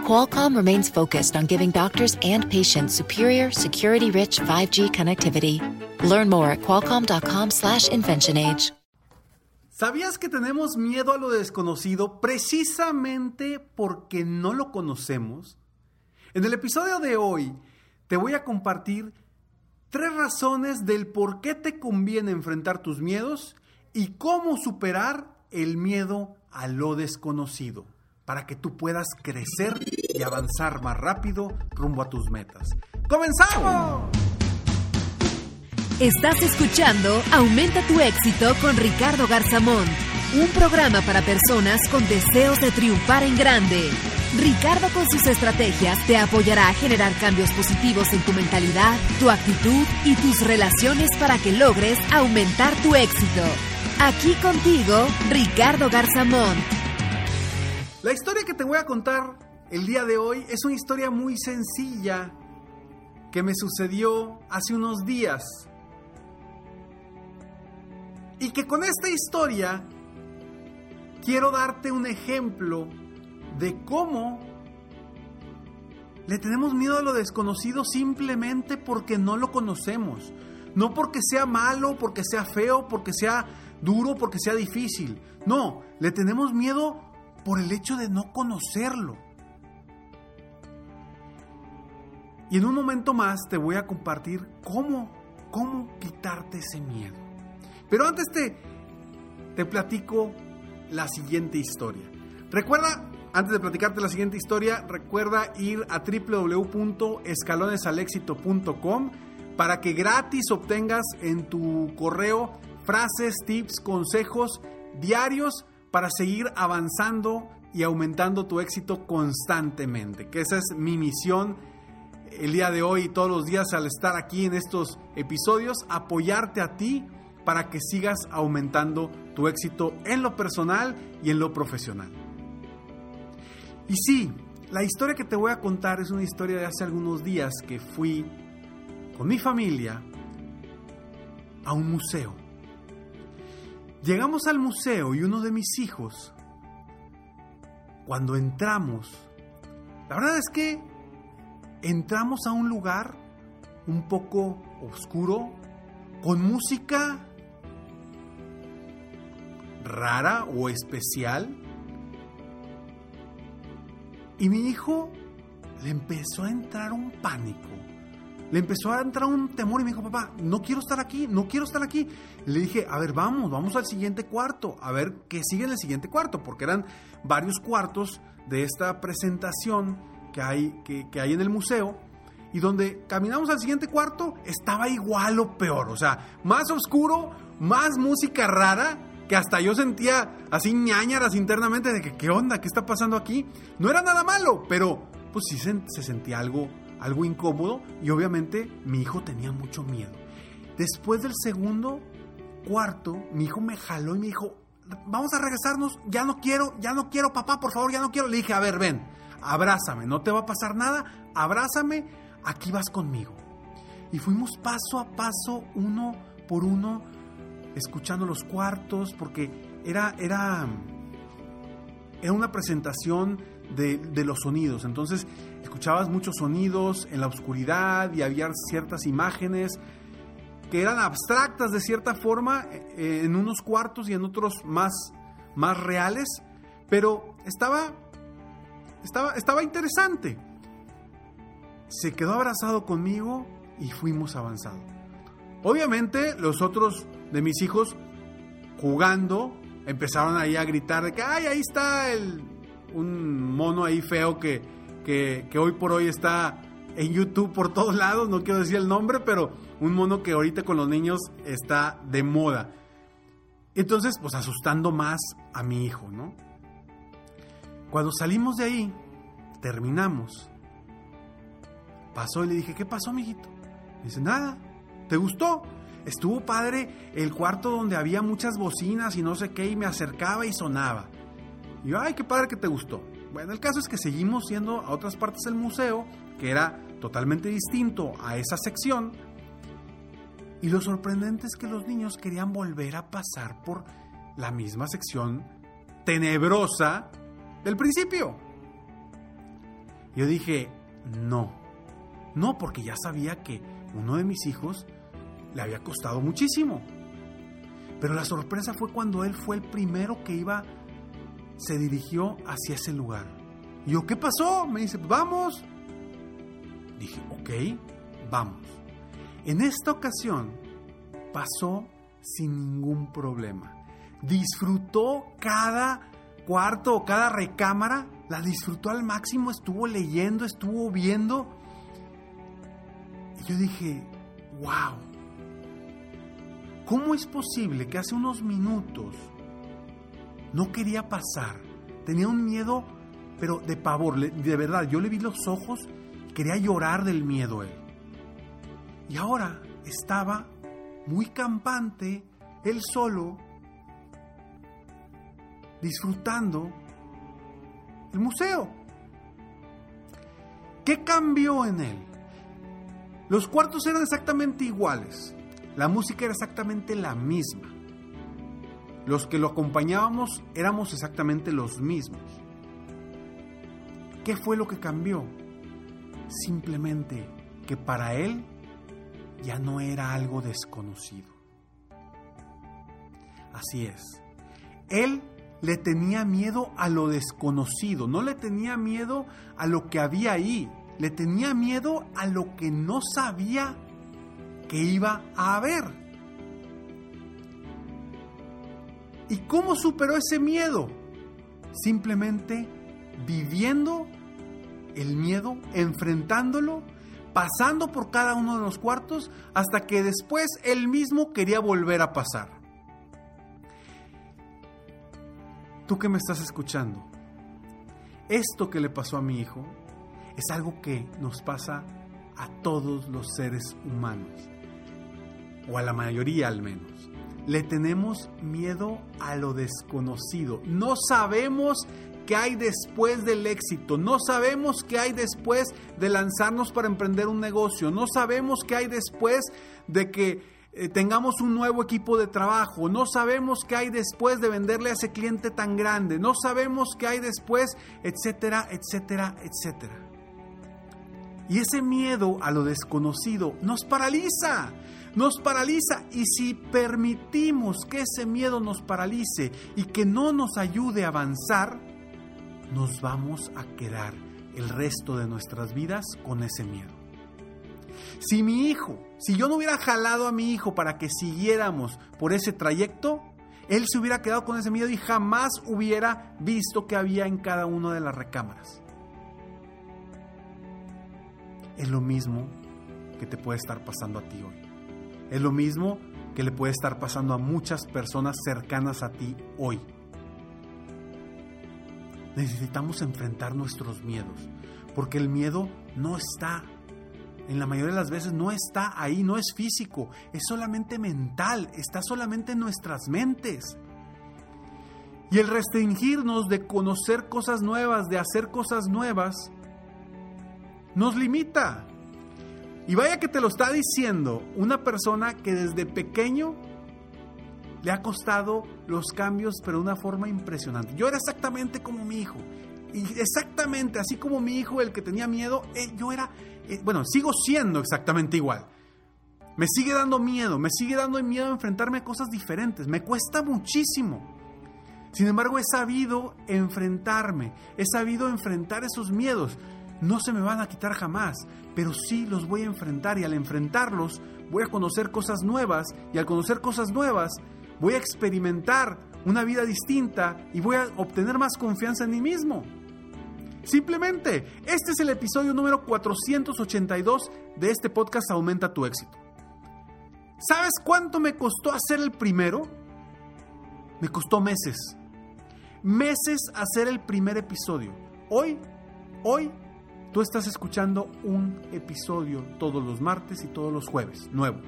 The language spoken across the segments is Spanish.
Qualcomm remains focused on giving doctors and patients superior, security-rich 5G connectivity. Learn more at qualcomm.com/inventionage. ¿Sabías que tenemos miedo a lo desconocido precisamente porque no lo conocemos? En el episodio de hoy te voy a compartir tres razones del por qué te conviene enfrentar tus miedos y cómo superar el miedo a lo desconocido para que tú puedas crecer y avanzar más rápido rumbo a tus metas. ¡Comenzamos! Estás escuchando Aumenta tu éxito con Ricardo Garzamón, un programa para personas con deseos de triunfar en grande. Ricardo con sus estrategias te apoyará a generar cambios positivos en tu mentalidad, tu actitud y tus relaciones para que logres aumentar tu éxito. Aquí contigo, Ricardo Garzamón. La historia que te voy a contar el día de hoy es una historia muy sencilla que me sucedió hace unos días. Y que con esta historia quiero darte un ejemplo de cómo le tenemos miedo a lo desconocido simplemente porque no lo conocemos. No porque sea malo, porque sea feo, porque sea duro, porque sea difícil. No, le tenemos miedo por el hecho de no conocerlo. Y en un momento más te voy a compartir cómo, cómo quitarte ese miedo. Pero antes te, te platico la siguiente historia. Recuerda, antes de platicarte la siguiente historia, recuerda ir a www.escalonesalexito.com para que gratis obtengas en tu correo frases, tips, consejos diarios para seguir avanzando y aumentando tu éxito constantemente. Que esa es mi misión el día de hoy y todos los días al estar aquí en estos episodios, apoyarte a ti para que sigas aumentando tu éxito en lo personal y en lo profesional. Y sí, la historia que te voy a contar es una historia de hace algunos días que fui con mi familia a un museo. Llegamos al museo y uno de mis hijos, cuando entramos, la verdad es que entramos a un lugar un poco oscuro, con música rara o especial. Y mi hijo le empezó a entrar un pánico. Le empezó a entrar un temor y me dijo, papá, no quiero estar aquí, no quiero estar aquí. Le dije, a ver, vamos, vamos al siguiente cuarto, a ver qué sigue en el siguiente cuarto, porque eran varios cuartos de esta presentación que hay, que, que hay en el museo y donde caminamos al siguiente cuarto estaba igual o peor, o sea, más oscuro, más música rara, que hasta yo sentía así ñañaras internamente de que qué onda, qué está pasando aquí. No era nada malo, pero pues sí se, se sentía algo, algo incómodo y obviamente mi hijo tenía mucho miedo. Después del segundo cuarto, mi hijo me jaló y me dijo, vamos a regresarnos, ya no quiero, ya no quiero, papá, por favor, ya no quiero. Le dije, a ver, ven, abrázame, no te va a pasar nada, abrázame, aquí vas conmigo. Y fuimos paso a paso, uno por uno, escuchando los cuartos, porque era, era, era una presentación de, los sonidos. Entonces escuchabas muchos sonidos en la oscuridad y había ciertas imágenes que eran abstractas de cierta forma eh, en unos cuartos y en otros más, más reales, pero estaba, estaba, estaba interesante se quedó abrazado conmigo y fuimos avanzando. Obviamente los otros de mis hijos jugando empezaron ahí a gritar de que ay ahí está el un mono ahí feo que, que, hoy por hoy está en YouTube por todos lados, no quiero decir el nombre, pero un mono que ahorita con los niños está de moda. Entonces, pues asustando más a mi hijo, ¿no? Cuando salimos de ahí, terminamos pasó y le dije, ¿qué pasó, mijito? dice, nada, ¿te gustó? Estuvo padre el cuarto donde había muchas bocinas y no sé qué, y me acercaba y sonaba. Y yo, ay, qué padre que te gustó. Bueno, el caso es que seguimos yendo a otras partes del museo, que era totalmente distinto a esa sección. Y lo sorprendente es que los niños querían volver a pasar por la misma sección tenebrosa del principio. Yo dije, no, no, porque ya sabía que uno de mis hijos le había costado muchísimo. Pero la sorpresa fue cuando él fue el primero que iba, se dirigió hacia ese lugar. Y yo, ¿qué pasó? Me dice, vamos. Dije, ok, vamos. En esta ocasión pasó sin ningún problema. Disfrutó cada cuarto o cada recámara, la disfrutó al máximo, estuvo leyendo, estuvo viendo. Y yo dije, wow, ¿cómo es posible que hace unos minutos no quería pasar? Tenía un miedo, pero de pavor, de verdad, yo le vi los ojos, quería llorar del miedo él. Y ahora estaba muy campante, él solo, disfrutando el museo. ¿Qué cambió en él? Los cuartos eran exactamente iguales. La música era exactamente la misma. Los que lo acompañábamos éramos exactamente los mismos. ¿Qué fue lo que cambió? Simplemente que para él ya no era algo desconocido. Así es. Él le tenía miedo a lo desconocido, no le tenía miedo a lo que había ahí, le tenía miedo a lo que no sabía que iba a haber. ¿Y cómo superó ese miedo? Simplemente viviendo el miedo, enfrentándolo, pasando por cada uno de los cuartos, hasta que después él mismo quería volver a pasar. Tú que me estás escuchando, esto que le pasó a mi hijo es algo que nos pasa a todos los seres humanos, o a la mayoría al menos. Le tenemos miedo a lo desconocido. No sabemos qué hay después del éxito. No sabemos qué hay después de lanzarnos para emprender un negocio. No sabemos qué hay después de que eh, tengamos un nuevo equipo de trabajo, no sabemos qué hay después de venderle a ese cliente tan grande, no sabemos qué hay después, etcétera, etcétera, etcétera. Y ese miedo a lo desconocido nos paraliza, nos paraliza y si permitimos que ese miedo nos paralice y que no nos ayude a avanzar, nos vamos a quedar el resto de nuestras vidas con ese miedo. Si mi hijo, si yo no hubiera jalado a mi hijo para que siguiéramos por ese trayecto, él se hubiera quedado con ese miedo y jamás hubiera visto que había en cada una de las recámaras. Es lo mismo que te puede estar pasando a ti hoy. Es lo mismo que le puede estar pasando a muchas personas cercanas a ti hoy. Necesitamos enfrentar nuestros miedos, porque el miedo no está en la mayoría de las veces no está ahí, no es físico, es solamente mental, está solamente en nuestras mentes. Y el restringirnos de conocer cosas nuevas, de hacer cosas nuevas, nos limita. Y vaya que te lo está diciendo una persona que desde pequeño le ha costado los cambios, pero de una forma impresionante. Yo era exactamente como mi hijo. Y exactamente, así como mi hijo, el que tenía miedo, eh, yo era, eh, bueno, sigo siendo exactamente igual. Me sigue dando miedo, me sigue dando miedo a enfrentarme a cosas diferentes, me cuesta muchísimo. Sin embargo, he sabido enfrentarme, he sabido enfrentar esos miedos. No se me van a quitar jamás, pero sí los voy a enfrentar y al enfrentarlos voy a conocer cosas nuevas y al conocer cosas nuevas voy a experimentar una vida distinta y voy a obtener más confianza en mí mismo. Simplemente, este es el episodio número 482 de este podcast Aumenta tu éxito. ¿Sabes cuánto me costó hacer el primero? Me costó meses. Meses hacer el primer episodio. Hoy, hoy, tú estás escuchando un episodio todos los martes y todos los jueves, nuevo.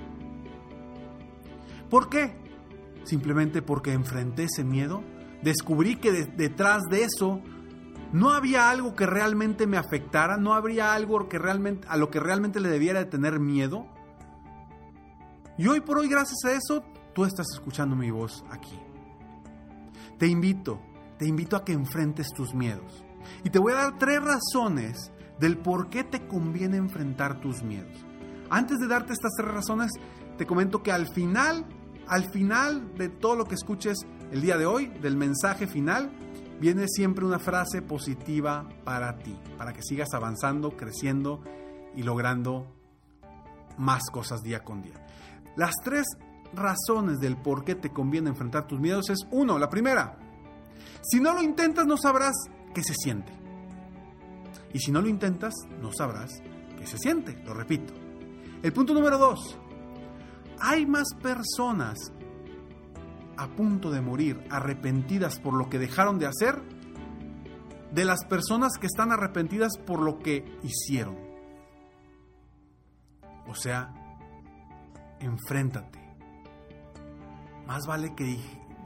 ¿Por qué? Simplemente porque enfrenté ese miedo, descubrí que detrás de eso no había algo que realmente me afectara, no habría algo que realmente, a lo que realmente le debiera de tener miedo. Y hoy por hoy, gracias a eso, tú estás escuchando mi voz aquí. Te invito, te invito a que enfrentes tus miedos. Y te voy a dar tres razones del por qué te conviene enfrentar tus miedos. Antes de darte estas tres razones, te comento que al final, al final de todo lo que escuches el día de hoy, del mensaje final, viene siempre una frase positiva para ti, para que sigas avanzando, creciendo y logrando más cosas día con día. Las tres razones del por qué te conviene enfrentar tus miedos es, uno, la primera, si no lo intentas no sabrás qué se siente. Y si no lo intentas, no sabrás qué se siente, lo repito. El punto número dos, hay más personas a punto de morir, arrepentidas por lo que dejaron de hacer, de las personas que están arrepentidas por lo que hicieron. O sea, enfréntate. Más vale que,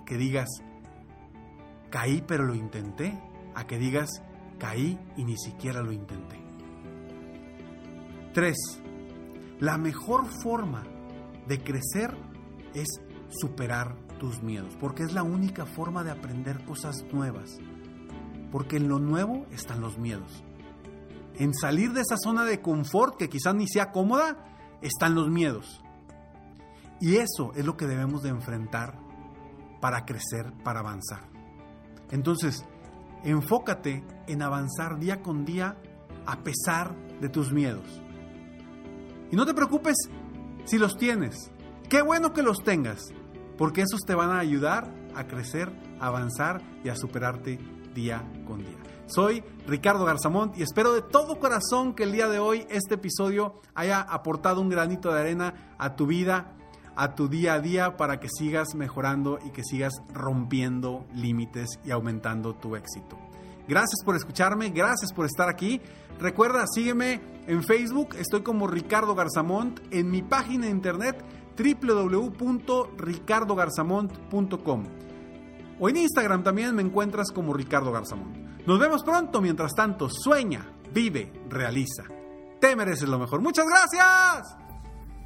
que digas, caí pero lo intenté, a que digas, caí y ni siquiera lo intenté. 3. La mejor forma de crecer es superar tus miedos, porque es la única forma de aprender cosas nuevas. Porque en lo nuevo están los miedos. En salir de esa zona de confort que quizás ni sea cómoda, están los miedos. Y eso es lo que debemos de enfrentar para crecer, para avanzar. Entonces, enfócate en avanzar día con día a pesar de tus miedos. Y no te preocupes si los tienes. Qué bueno que los tengas, porque esos te van a ayudar a crecer, a avanzar y a superarte día con día. Soy Ricardo Garzamont y espero de todo corazón que el día de hoy este episodio haya aportado un granito de arena a tu vida, a tu día a día para que sigas mejorando y que sigas rompiendo límites y aumentando tu éxito. Gracias por escucharme, gracias por estar aquí. Recuerda, sígueme en Facebook, estoy como Ricardo Garzamont, en mi página de internet www.ricardogarzamont.com o en Instagram también me encuentras como Ricardo Garzamont. Nos vemos pronto, mientras tanto, sueña, vive, realiza. Te mereces lo mejor. Muchas gracias.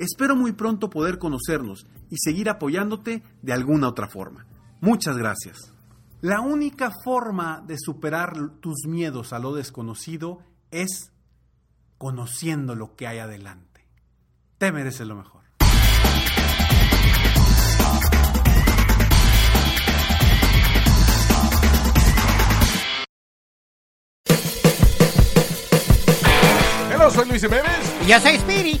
Espero muy pronto poder conocernos y seguir apoyándote de alguna otra forma. Muchas gracias. La única forma de superar tus miedos a lo desconocido es conociendo lo que hay adelante. Te mereces lo mejor. Hola, soy Luis Jiménez. Y yo soy Speedy.